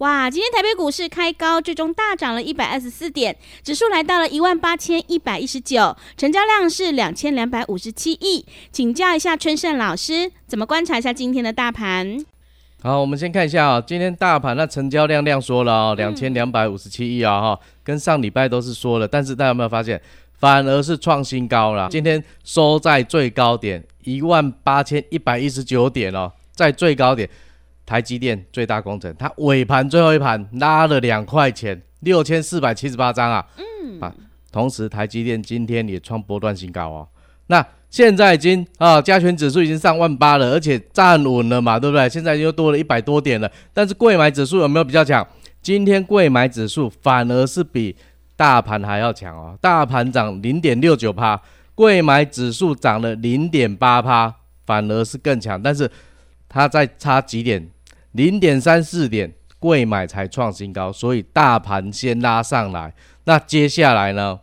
哇，今天台北股市开高，最终大涨了一百二十四点，指数来到了一万八千一百一十九，成交量是两千两百五十七亿。请教一下春盛老师，怎么观察一下今天的大盘？好，我们先看一下啊、哦，今天大盘那成交量量缩了哦，两千两百五十七亿啊哈，跟上礼拜都是缩了，但是大家有没有发现，反而是创新高了？今天收在最高点一万八千一百一十九点哦，在最高点。台积电最大工程，它尾盘最后一盘拉了两块钱，六千四百七十八张啊，嗯啊，同时台积电今天也创波段新高哦。那现在已经啊，加权指数已经上万八了，而且站稳了嘛，对不对？现在又多了一百多点了。但是柜买指数有没有比较强？今天柜买指数反而是比大盘还要强哦，大盘涨零点六九趴，柜买指数涨了零点八趴，反而是更强。但是它再差几点？零点三四点，柜买才创新高，所以大盘先拉上来。那接下来呢，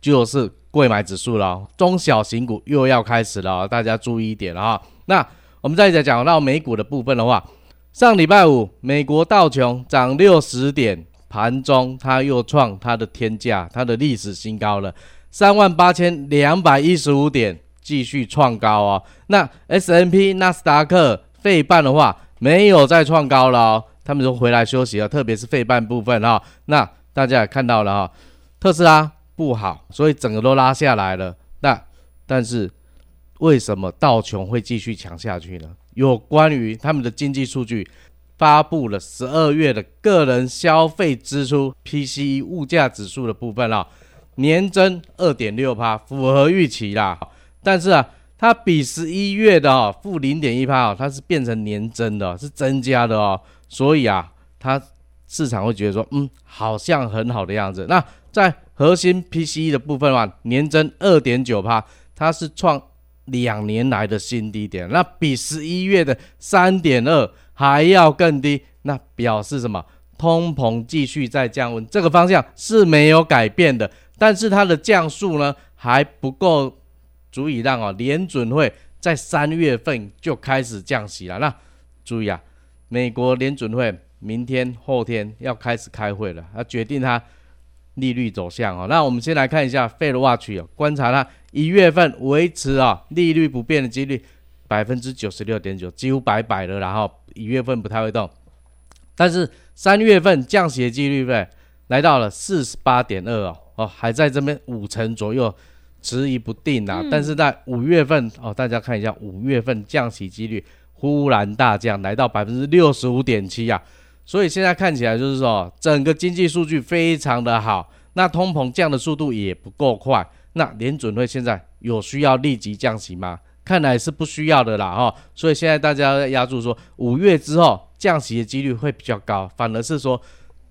就是柜买指数了，中小型股又要开始了，大家注意一点啊。那我们再讲讲到美股的部分的话，上礼拜五美国道琼涨六十点，盘中它又创它的天价，它的历史新高了，三万八千两百一十五点，继续创高哦。那 S&P 纳斯达克费半的话。没有再创高了哦，他们都回来休息了，特别是费半部分哈、那大家也看到了哈、特斯拉不好，所以整个都拉下来了。那但是为什么道琼会继续强下去呢？有关于他们的经济数据发布了十二月的个人消费支出 PCE 物价指数的部分啊、年增二点六趴，符合预期啦。但是啊。它比十一月的哦负零点一趴哦，它是变成年增的，是增加的哦，所以啊，它市场会觉得说，嗯，好像很好的样子。那在核心 PCE 的部分嘛，年增二点九趴，它是创两年来的新低点，那比十一月的三点二还要更低，那表示什么？通膨继续在降温，这个方向是没有改变的，但是它的降速呢还不够。足以让哦联准会在三月份就开始降息了。那注意啊，美国联准会明天后天要开始开会了，要决定它利率走向哦。那我们先来看一下 Fed Watch 哦，观察它一月份维持啊利率不变的几率百分之九十六点九，几乎百百的，然后一月份不太会动。但是三月份降息的几率对，来到了四十八点二哦哦，还在这边五成左右。迟疑不定啊，但是在五月份哦，大家看一下五月份降息几率忽然大降，来到百分之六十五点七啊，所以现在看起来就是说整个经济数据非常的好，那通膨降的速度也不够快，那联准会现在有需要立即降息吗？看来是不需要的啦哈，所以现在大家压住说五月之后降息的几率会比较高，反而是说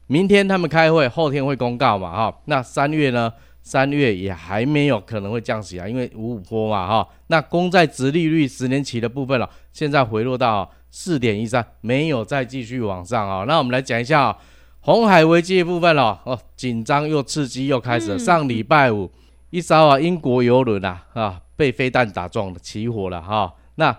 明天他们开会，后天会公告嘛哈，那三月呢？三月也还没有可能会降息啊，因为五五坡嘛哈。那公债殖利率十年期的部分了，现在回落到四点一三，没有再继续往上啊。那我们来讲一下红海危机的部分了哦，紧张又刺激又开始了。上礼拜五一艘啊英国游轮啊啊被飞弹打中了，起火了哈。那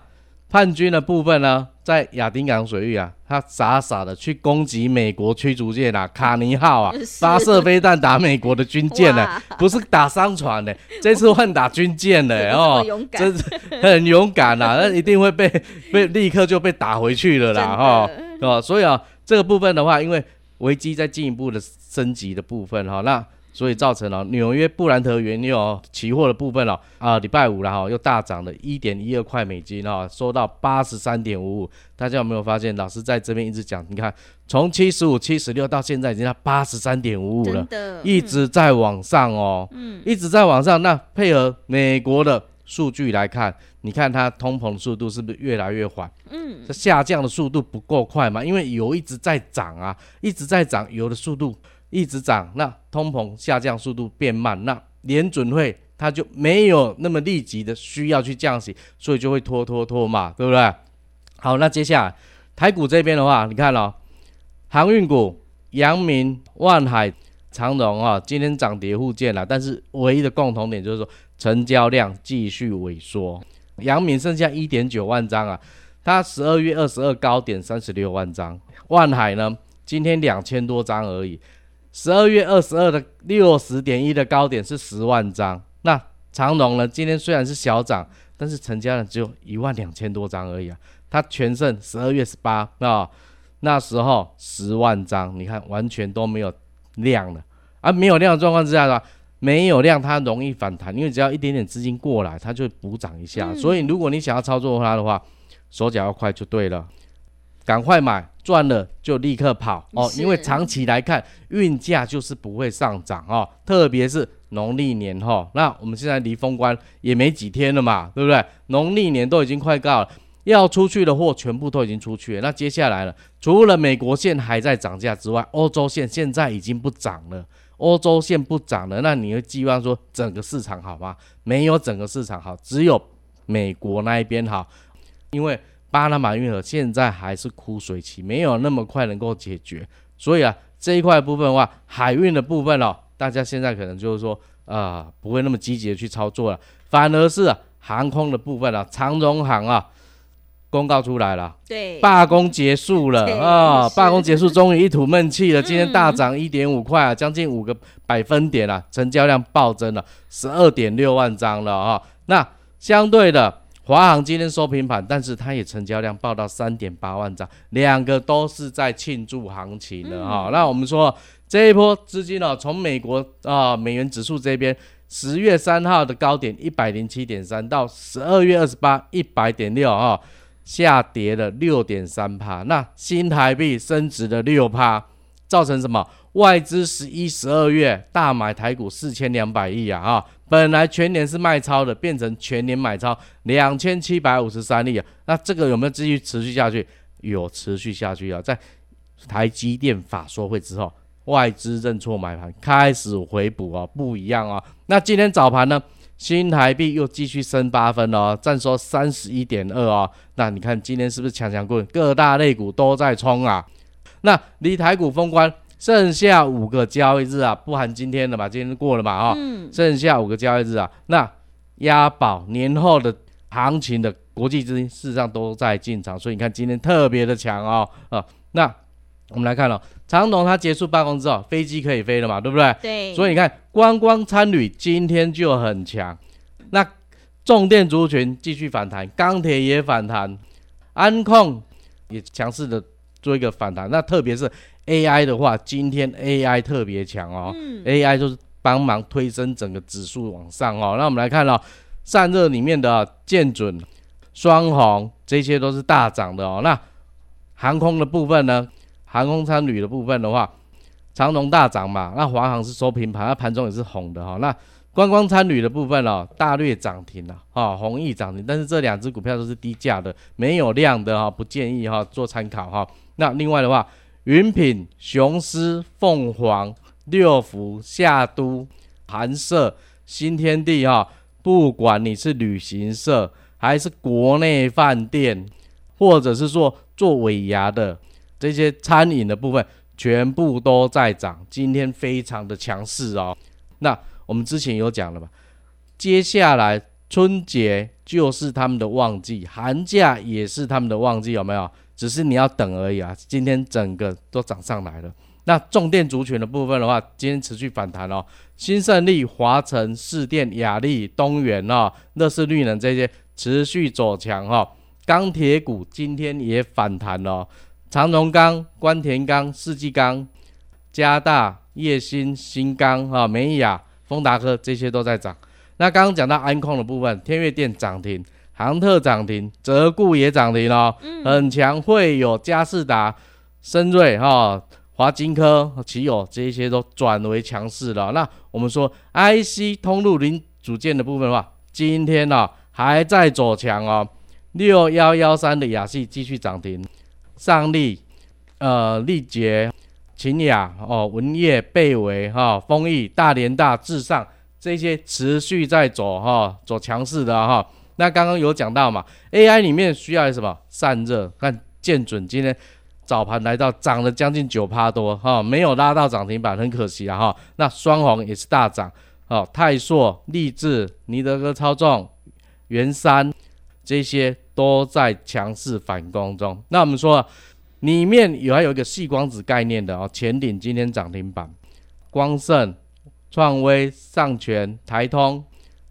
叛军的部分呢，在亚丁港水域啊，他傻傻的去攻击美国驱逐舰啊，卡尼号啊，发射飞弹打美国的军舰呢，不是打商船呢，这次换打军舰呢，哦，真是 很勇敢啊，那一定会被被立刻就被打回去了啦，哈，哦，所以啊，这个部分的话，因为危机在进一步的升级的部分哈，那所以造成了纽约布兰特原油期货的部分了啊，礼拜五然后又大涨了一点一二块美金啊，收到八十三点五五。大家有没有发现，老师在这边一直讲，你看从七十五、七十六到现在已经到八十三点五五了，一直在往上哦，嗯，一直在往上。那配合美国的数据来看，你看它通膨的速度是不是越来越缓？嗯，这下降的速度不够快嘛？因为油一直在涨啊，一直在涨，油的速度。一直涨，那通膨下降速度变慢，那联准会它就没有那么立即的需要去降息，所以就会拖拖拖嘛，对不对？好，那接下来台股这边的话，你看哦，航运股阳明、万海、长荣啊，今天涨跌互见了，但是唯一的共同点就是说成交量继续萎缩，阳明剩下一点九万张啊，它十二月二十二高点三十六万张，万海呢今天两千多张而已。十二月二十二的六十点一的高点是十万张，那长龙呢？今天虽然是小涨，但是成交量只有一万两千多张而已啊。它全胜十二月十八啊，那时候十万张，你看完全都没有量了啊，没有量的状况之下呢，没有量它容易反弹，因为只要一点点资金过来，它就会补涨一下。所以如果你想要操作它的话，手脚要快就对了。赶快买，赚了就立刻跑哦，因为长期来看，运价就是不会上涨哦，特别是农历年哈、哦。那我们现在离封关也没几天了嘛，对不对？农历年都已经快到了，要出去的货全部都已经出去了。那接下来了，除了美国线还在涨价之外，欧洲线现在已经不涨了。欧洲线不涨了，那你会寄望说整个市场好吗？没有整个市场好，只有美国那一边好，因为。巴拿马运河现在还是枯水期，没有那么快能够解决，所以啊，这一块部分的话，海运的部分哦，大家现在可能就是说啊、呃，不会那么积极的去操作了，反而是、啊、航空的部分啊，长荣航啊，公告出来了，对，罢工结束了啊，罢工结束，终于一吐闷气了，今天大涨一点五块啊，将近五个百分点啊，成交量暴增了十二点六万张了啊，那相对的。华航今天收平盘，但是它也成交量报到三点八万张，两个都是在庆祝行情的哈、嗯。那我们说这一波资金呢，从美国啊美元指数这边十月三号的高点一百零七点三到十二月二十八一百点六啊，下跌了六点三趴。那新台币升值了六趴，造成什么？外资十一、十二月大买台股四千两百亿啊！哈，本来全年是卖超的，变成全年买超两千七百五十三亿啊！那这个有没有继续持续下去？有持续下去啊！在台积电法说会之后，外资认错买盘，开始回补啊，不一样啊！那今天早盘呢，新台币又继续升八分哦，站收三十一点二哦。那你看今天是不是强强棍？各大类股都在冲啊！那离台股封关。剩下五个交易日啊，不含今天的嘛，今天过了嘛啊、哦嗯，剩下五个交易日啊，那押宝年后的行情的国际资金事实上都在进场，所以你看今天特别的强哦啊，那我们来看哦，长龙它结束办公之后，飞机可以飞了嘛，对不对？对。所以你看观光参旅今天就很强，那重电族群继续反弹，钢铁也反弹，安控也强势的做一个反弹，那特别是。AI 的话，今天 AI 特别强哦、嗯、，AI 就是帮忙推升整个指数往上哦。那我们来看哦，散热里面的建准、双红这些都是大涨的哦。那航空的部分呢？航空参旅的部分的话，长龙大涨嘛，那华航是收平盘，那盘中也是红的哈、哦。那观光参旅的部分哦，大略涨停了哈，弘毅涨停，但是这两只股票都是低价的，没有量的哈、哦，不建议哈、哦、做参考哈、哦。那另外的话。云品、雄狮、凤凰、六福、夏都、寒舍、新天地哈、不管你是旅行社还是国内饭店，或者是说做尾牙的这些餐饮的部分，全部都在涨，今天非常的强势哦。那我们之前有讲了吧？接下来春节就是他们的旺季，寒假也是他们的旺季，有没有？只是你要等而已啊！今天整个都涨上来了。那重电族群的部分的话，今天持续反弹哦。新胜利、华城、市电、亚力、东元哦，乐视绿能这些持续走强哦。钢铁股今天也反弹哦。长荣钢、关田钢、世纪钢、嘉大、叶新、新钢哈、美雅、丰达科这些都在涨。那刚刚讲到安控的部分，天越电涨停，航特涨停，泽固也涨停哦，嗯、很强，会有嘉士达、深瑞哈、华金科、奇友这些都转为强势了。那我们说 IC 通路零组件的部分的话，今天呢、哦、还在走强哦，六幺幺三的亚系继续涨停，上力、呃力捷、秦雅哦、文业、贝维哈、丰益、大连大、至上。这些持续在走哈，走强势的哈。那刚刚有讲到嘛，AI 里面需要什么散热？看建准今天早盘来到涨了将近九趴多哈，没有拉到涨停板，很可惜啊哈。那双鸿也是大涨，哦，泰硕、力智、尼德哥操纵、元山这些都在强势反攻中。那我们说里面有还有一个细光子概念的哦，前顶今天涨停板，光盛。创威、上全、台通、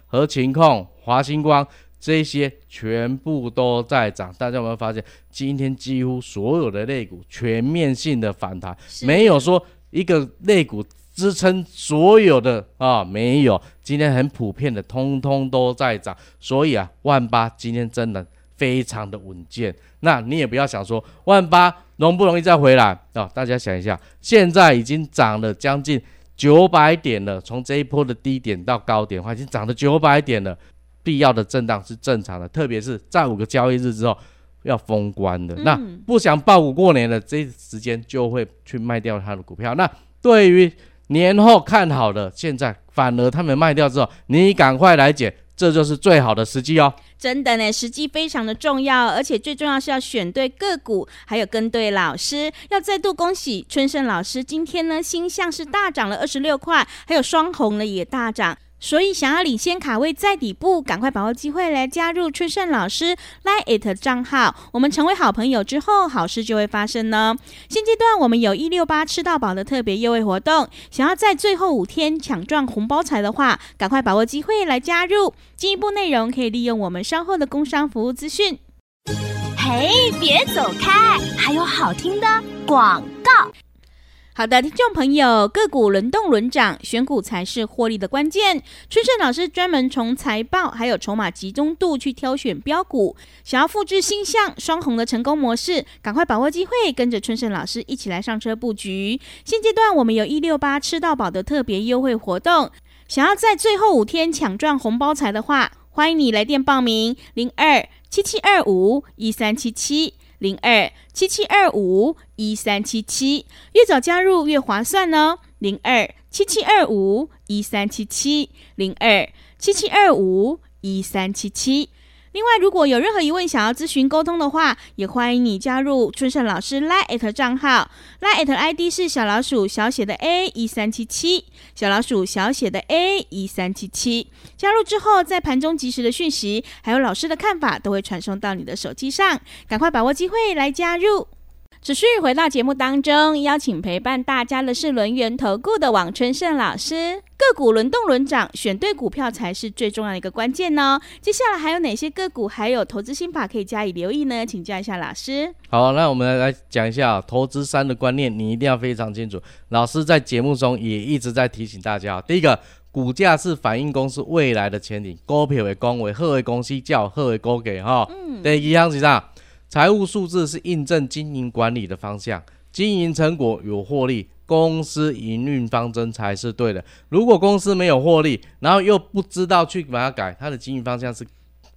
和情控、华星光，这些全部都在涨。大家有没有发现，今天几乎所有的类股全面性的反弹，没有说一个类股支撑所有的啊，没有。今天很普遍的，通通都在涨。所以啊，万八今天真的非常的稳健。那你也不要想说万八容不容易再回来啊？大家想一下，现在已经涨了将近。九百点了，从这一波的低点到高点的话，已经涨了九百点了。必要的震荡是正常的，特别是在五个交易日之后要封关的。嗯、那不想报股过年的这时间就会去卖掉他的股票。那对于年后看好的，现在反而他们卖掉之后，你赶快来捡。这就是最好的时机哦！真的呢，时机非常的重要，而且最重要是要选对个股，还有跟对老师。要再度恭喜春盛老师，今天呢，星象是大涨了二十六块，还有双红呢也大涨。所以想要领先卡位在底部，赶快把握机会来加入春盛老师 Line@ 账号。我们成为好朋友之后，好事就会发生呢。现阶段我们有一六八吃到饱的特别优惠活动，想要在最后五天抢赚红包财的话，赶快把握机会来加入。进一步内容可以利用我们稍后的工商服务资讯。嘿，别走开，还有好听的广告。好的，听众朋友，个股轮动轮涨，选股才是获利的关键。春盛老师专门从财报还有筹码集中度去挑选标股，想要复制鈊象双红的成功模式，赶快把握机会，跟着春盛老师一起来上车布局。现阶段我们有一六八吃到饱的特别优惠活动，想要在最后五天抢赚红包财的话，欢迎你来电报名零二七七二五一三七七。零二七七二五一三七七，越早加入越划算呢。零二七七二五一三七七，零二七七二五一三七七。另外，如果有任何疑问想要咨询沟通的话，也欢迎你加入春盛老师 Line@ 账号，Line@ ID 是小老鼠小写的 A 一三七七，小老鼠小写的 A 一三七七。加入之后，在盘中及时的讯息，还有老师的看法，都会传送到你的手机上，赶快把握机会来加入。持续回到节目当中，邀请陪伴大家的是轮源投顾的王春盛老师。个股轮动轮涨，选对股票才是最重要的一个关键呢。接下来还有哪些个股，还有投资心法可以加以留意呢？请教一下老师。好，那我们来讲一下投资三的观念，你一定要非常清楚。老师在节目中也一直在提醒大家，第一个，股价是反映公司未来的前景，股票为公为好的公司叫好的股价哈。嗯。第二项是啥？财务数字是印证经营管理的方向，经营成果有获利，公司营运方针才是对的。如果公司没有获利，然后又不知道去把它改，它的经营方向是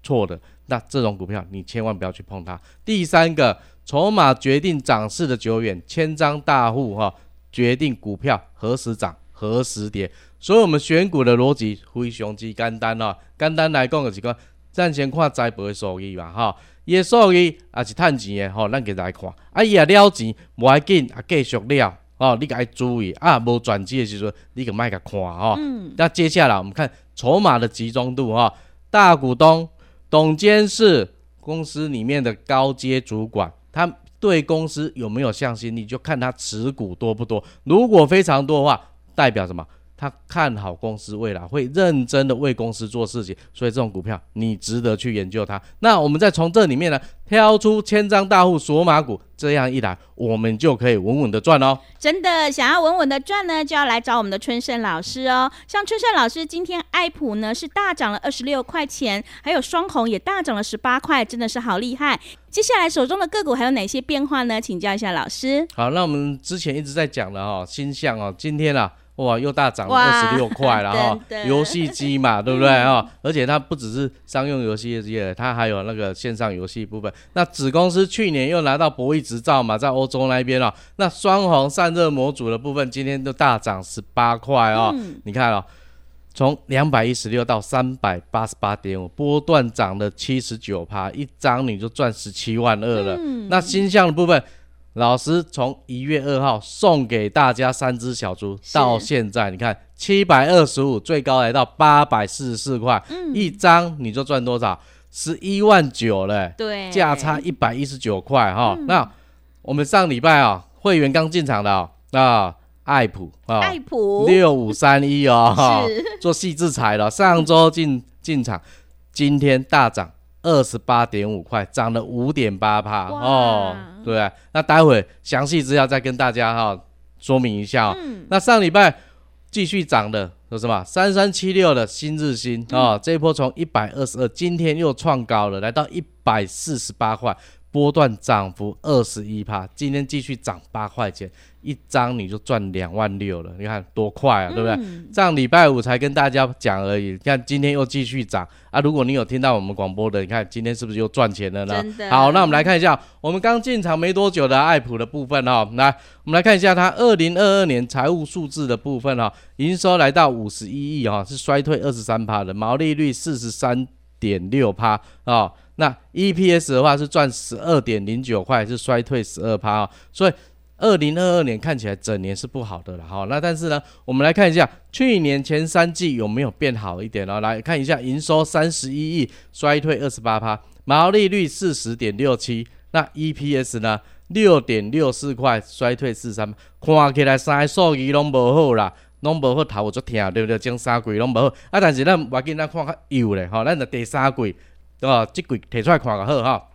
错的，那这种股票你千万不要去碰它。第三个，筹码决定涨势的久远，千张大户哈决定股票何时涨何时跌。所以我们选股的逻辑非常之简单哦，简单来讲就是讲，暂先看财报的数据嘛哈。伊个数据也是趁钱的吼，咱给大家看。啊，伊也了钱，无要紧，啊继续了哦。你该注意啊，无转机的时阵，你个卖个看吼。嗯。那接下来我们看筹码的集中度哈，大股东、董监事、公司里面的高阶主管，他对公司有没有向心力，就看他持股多不多。如果非常多的话，代表什么？他看好公司未来，会认真的为公司做事情，所以这种股票你值得去研究它。那我们再从这里面呢，挑出千张大户索马股，这样一来，我们就可以稳稳的赚哦。真的想要稳稳的赚呢，就要来找我们的春盛老师哦。像春盛老师今天爱普呢是大涨了二十六块钱，还有双红也大涨了十八块，真的是好厉害。接下来手中的个股还有哪些变化呢？请教一下老师。好，那我们之前一直在讲的哦，星象哦，今天啊。哇，又大涨了二十六块了 哈！游戏机嘛，对不对啊？嗯、而且它不只是商用游戏机，它还有那个线上游戏部分。那子公司去年又拿到博弈执照嘛，在欧洲那边哦。那双红散热模组的部分今天都大涨十八块哦。嗯、你看哦，从两百一十六到三百八十八点五，波段涨了七十九趴，一张你就赚十七万二了。嗯、那鈊象的部分。老师从一月二号送给大家三只小猪，到现在你看七百二十五，最高来到八百四十四块，嗯、一张你就赚多少？十一万九嘞，对，价差一百一十九块哈。那我们上礼拜啊，会员刚进场的啊，啊，爱普啊，爱普六五三一哦，做细致财的，上周进进场，今天大涨。二十八点五块，涨了五点八帕哦，对啊，那待会详细资料再跟大家哈、哦、说明一下哦。嗯、那上礼拜继续涨的有什么？三三七六的新日新啊，这一波从一百二十二，今天又创高了，来到一百四十八块，波段涨幅二十一趴，今天继续涨八块钱。一张你就赚两万六了，你看多快啊，对不对？嗯、上礼拜五才跟大家讲而已，你看今天又继续涨啊！如果你有听到我们广播的，你看今天是不是又赚钱了呢？好，那我们来看一下，我们刚进场没多久的爱普的部分哈、哦，来，我们来看一下它二零二二年财务数字的部分哈、哦，营收来到五十一亿哈，是衰退二十三趴的，毛利率四十三点六趴啊，那 EPS 的话是赚十二点零九块，是衰退十二趴啊，所以。二零二二年看起来整年是不好的了哈，那但是呢，我们来看一下去年前三季有没有变好一点呢？来看一下营收三十一亿，衰退二十八趴，毛利率四十点六七，那 EPS 呢六点六四块，衰退四三，看起来三个数据拢无好啦，拢无好头就疼，对不对？前三季拢无好，啊，但是咱外紧咱看较优咧，吼，咱着第三季对吧？这季提出来看较好哈，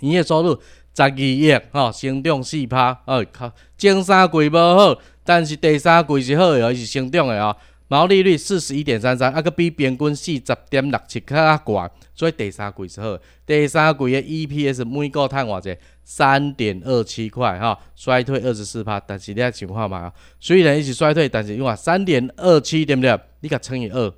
营业收入。十二亿，吼，成长四趴，哦，靠，前三季无好，但是第三季是好的，伊是成长的哦。毛利率四十一点三三，啊，个比平均四十点六七较悬，所以第三季是好。第三季的 EPS 每股趁偌济？三点二七块，哈，衰退二十四趴，但是你看情况嘛，虽然伊是衰退，但是因为三点二七对不对？你甲乘以二，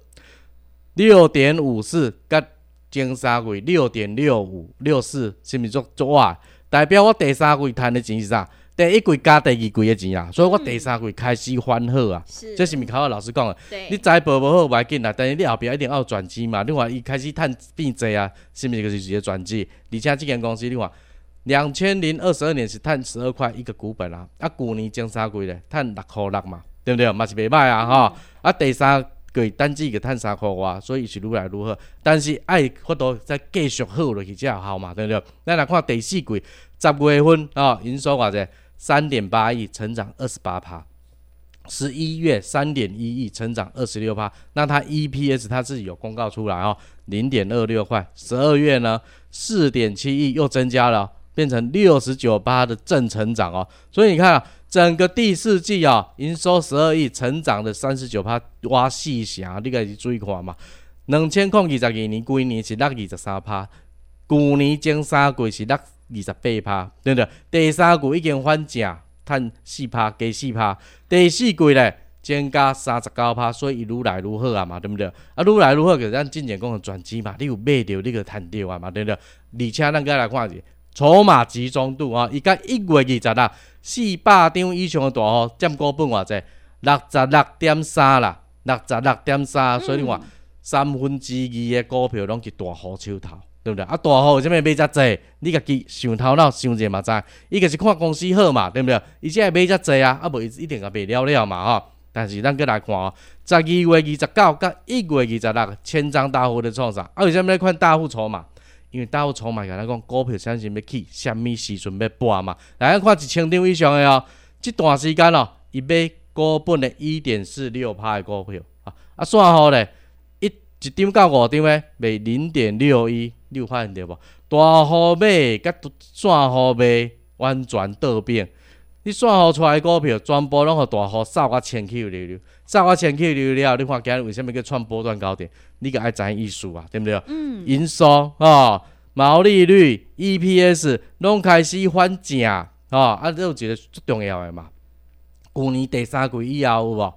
六点五四，甲前三季六点六五六四，是毋是足足哇？代表我第三季赚的钱是啥？第一季加第二季的钱啊，所以我第三季开始翻好啊。是，这是咪考老师讲的？对，你财报无好袂要紧啦，但是你后壁一定要有转机嘛。另外，伊开始赚变济啊，是毋是就是一个转机？而且即间公司另外，两千零二十二年是赚十二块一个股本啊，啊，旧年前三季咧赚六块六嘛，对毋对？嘛是袂歹啊，吼、嗯。啊，第三季单季个赚三块外，所以是愈来愈好。但是爱法度再继续好落去才好嘛，对不对？咱来看第四季十月份啊，营收偌济三点八亿，成长二十八趴。十一月三点一亿，成长二十六趴。那它 EPS 它自己有公告出来哦，零点二六块。十二月呢，四点七亿又增加了，变成六十九趴的正成长哦。所以你看啊。整个第四季啊，营收十二亿，成长的三十九趴，哇细侠，你个是注意看嘛？两千零二十二年，规年是六二十三趴，去年前三季是六二十八趴，对不对？第三季已经反正，赚四趴，加四趴。第四季咧，增加三十九趴，所以愈来愈好啊嘛，对不对？啊，愈来愈好，就是咱进前讲的转机嘛，你有买着，你个赚着啊嘛，对不对？而且咱再来看下，筹码集中度啊，伊甲一月二十六。四百张以上的大户占股本偌济，六十六点三啦，六十六点三，所以你话三分之二的股票拢是大户手头，对不对？啊，大户为什么买遮济？你家己想头脑想者嘛知，伊个是看公司好嘛，对毋对？伊才会买遮济啊，啊无伊一定也卖了了嘛吼。但是咱搁来看哦，十二月二十九甲一月二十六，千张大户的创啥？啊，为什么来看大户筹码？因为大户筹码，甲咱讲股票啥时要起，啥物时阵要拔嘛？来看一千张以上的哦，这段时间哦，伊买股本的一点四六趴的股票啊，啊，散户咧，一一张到五张诶，卖零点六一，你有发现着无？大户买甲散户卖，完全倒变。你算好出来的股票，全部拢互大户扫啊千起溜溜，扫啊千起溜溜了。你看今日为什么叫创波段高点？你个爱知意思啊，对不对？嗯。营收啊、哦，毛利率、EPS 拢开始反正啊，啊，这有一个最重要的嘛。去年第三季以后有无？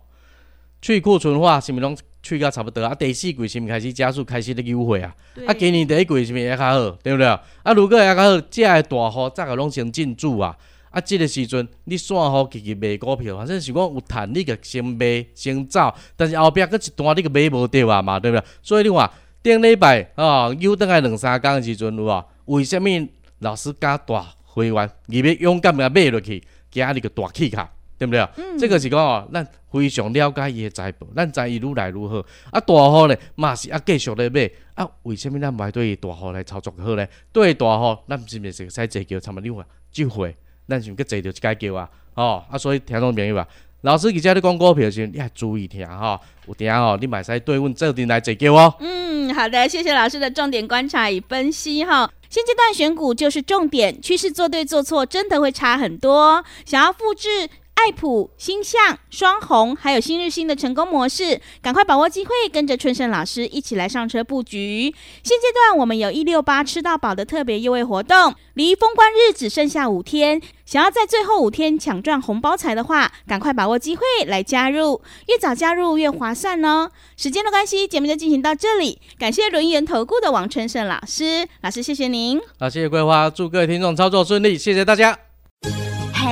去库存化是毋是拢去到差不多啊？第四季是毋是开始加速，开始咧优惠啊？啊，今年第一季是毋是会较好？对不对？啊，如果会较好，这个大户早个拢先进驻啊。啊，即个时阵你算好自己卖股票，反正是讲有趁你个先卖先走，但是后壁佫一段你个买无着啊嘛，对不对？所以你看顶礼拜哦，又等来两三工的时阵有无？为什物老师加大会员，伊要勇敢个买落去，加你个大气卡，对不对？嗯，这个是讲哦，咱非常了解伊个财报，咱知伊愈来愈好。啊，大户呢嘛是啊继续咧买，啊，为什物咱唔对大户来操作好呢？对大户，咱是毋是使坐叫他们你看，就会？咱想去坐着一解叫啊，哦啊，所以听众朋友啊，老师在咧讲股票时，你还注意听哈、哦，有听哦，你买使对阮这边来坐叫哦。嗯，好的，谢谢老师的重点观察与分析哈、现阶段选股就是重点，趋势做对做错真的会差很多。想要复制。爱普、星象、双红，还有新日新的成功模式，赶快把握机会，跟着春盛老师一起来上车布局。现阶段我们有一六八吃到饱的特别优惠活动，离封关日只剩下五天，想要在最后五天抢赚红包财的话，赶快把握机会来加入，越早加入越划算哦。时间的关系，节目就进行到这里，感谢轮圆投顾的王春盛老师，老师谢谢您。好，谢谢桂花，祝各位听众操作顺利，谢谢大家。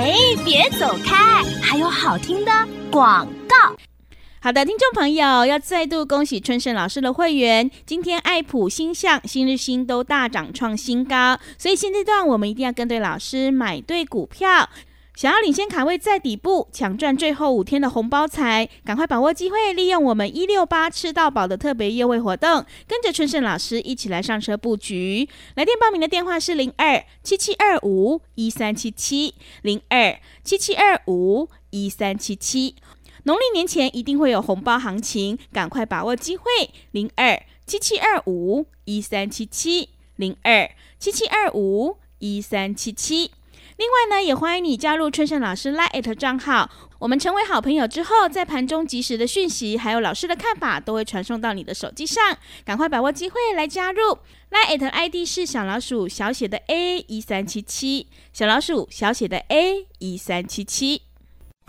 哎，别走开！还有好听的广告。好的，听众朋友，要再度恭喜春盛老师的会员，今天爱普、星象、新日新都大涨创新高，所以现阶段我们一定要跟对老师，买对股票。想要领先卡位在底部，抢赚最后五天的红包财，赶快把握机会，利用我们一六八吃到饱的特别优惠活动，跟着春盛老师一起来上车布局。来电报名的电话是零二七七二五一三七七零二七七二五一三七七。农历年前一定会有红包行情，赶快把握机会，零二七七二五一三七七零二七七二五一三七七。另外呢，也欢迎你加入春盛老师 LINE@ 账号。我们成为好朋友之后，在盘中及时的讯息，还有老师的看法，都会传送到你的手机上。赶快把握机会来加入 LINE@ ID 是小老鼠小写的 A 一三七七，小老鼠小写的 A 一三七七。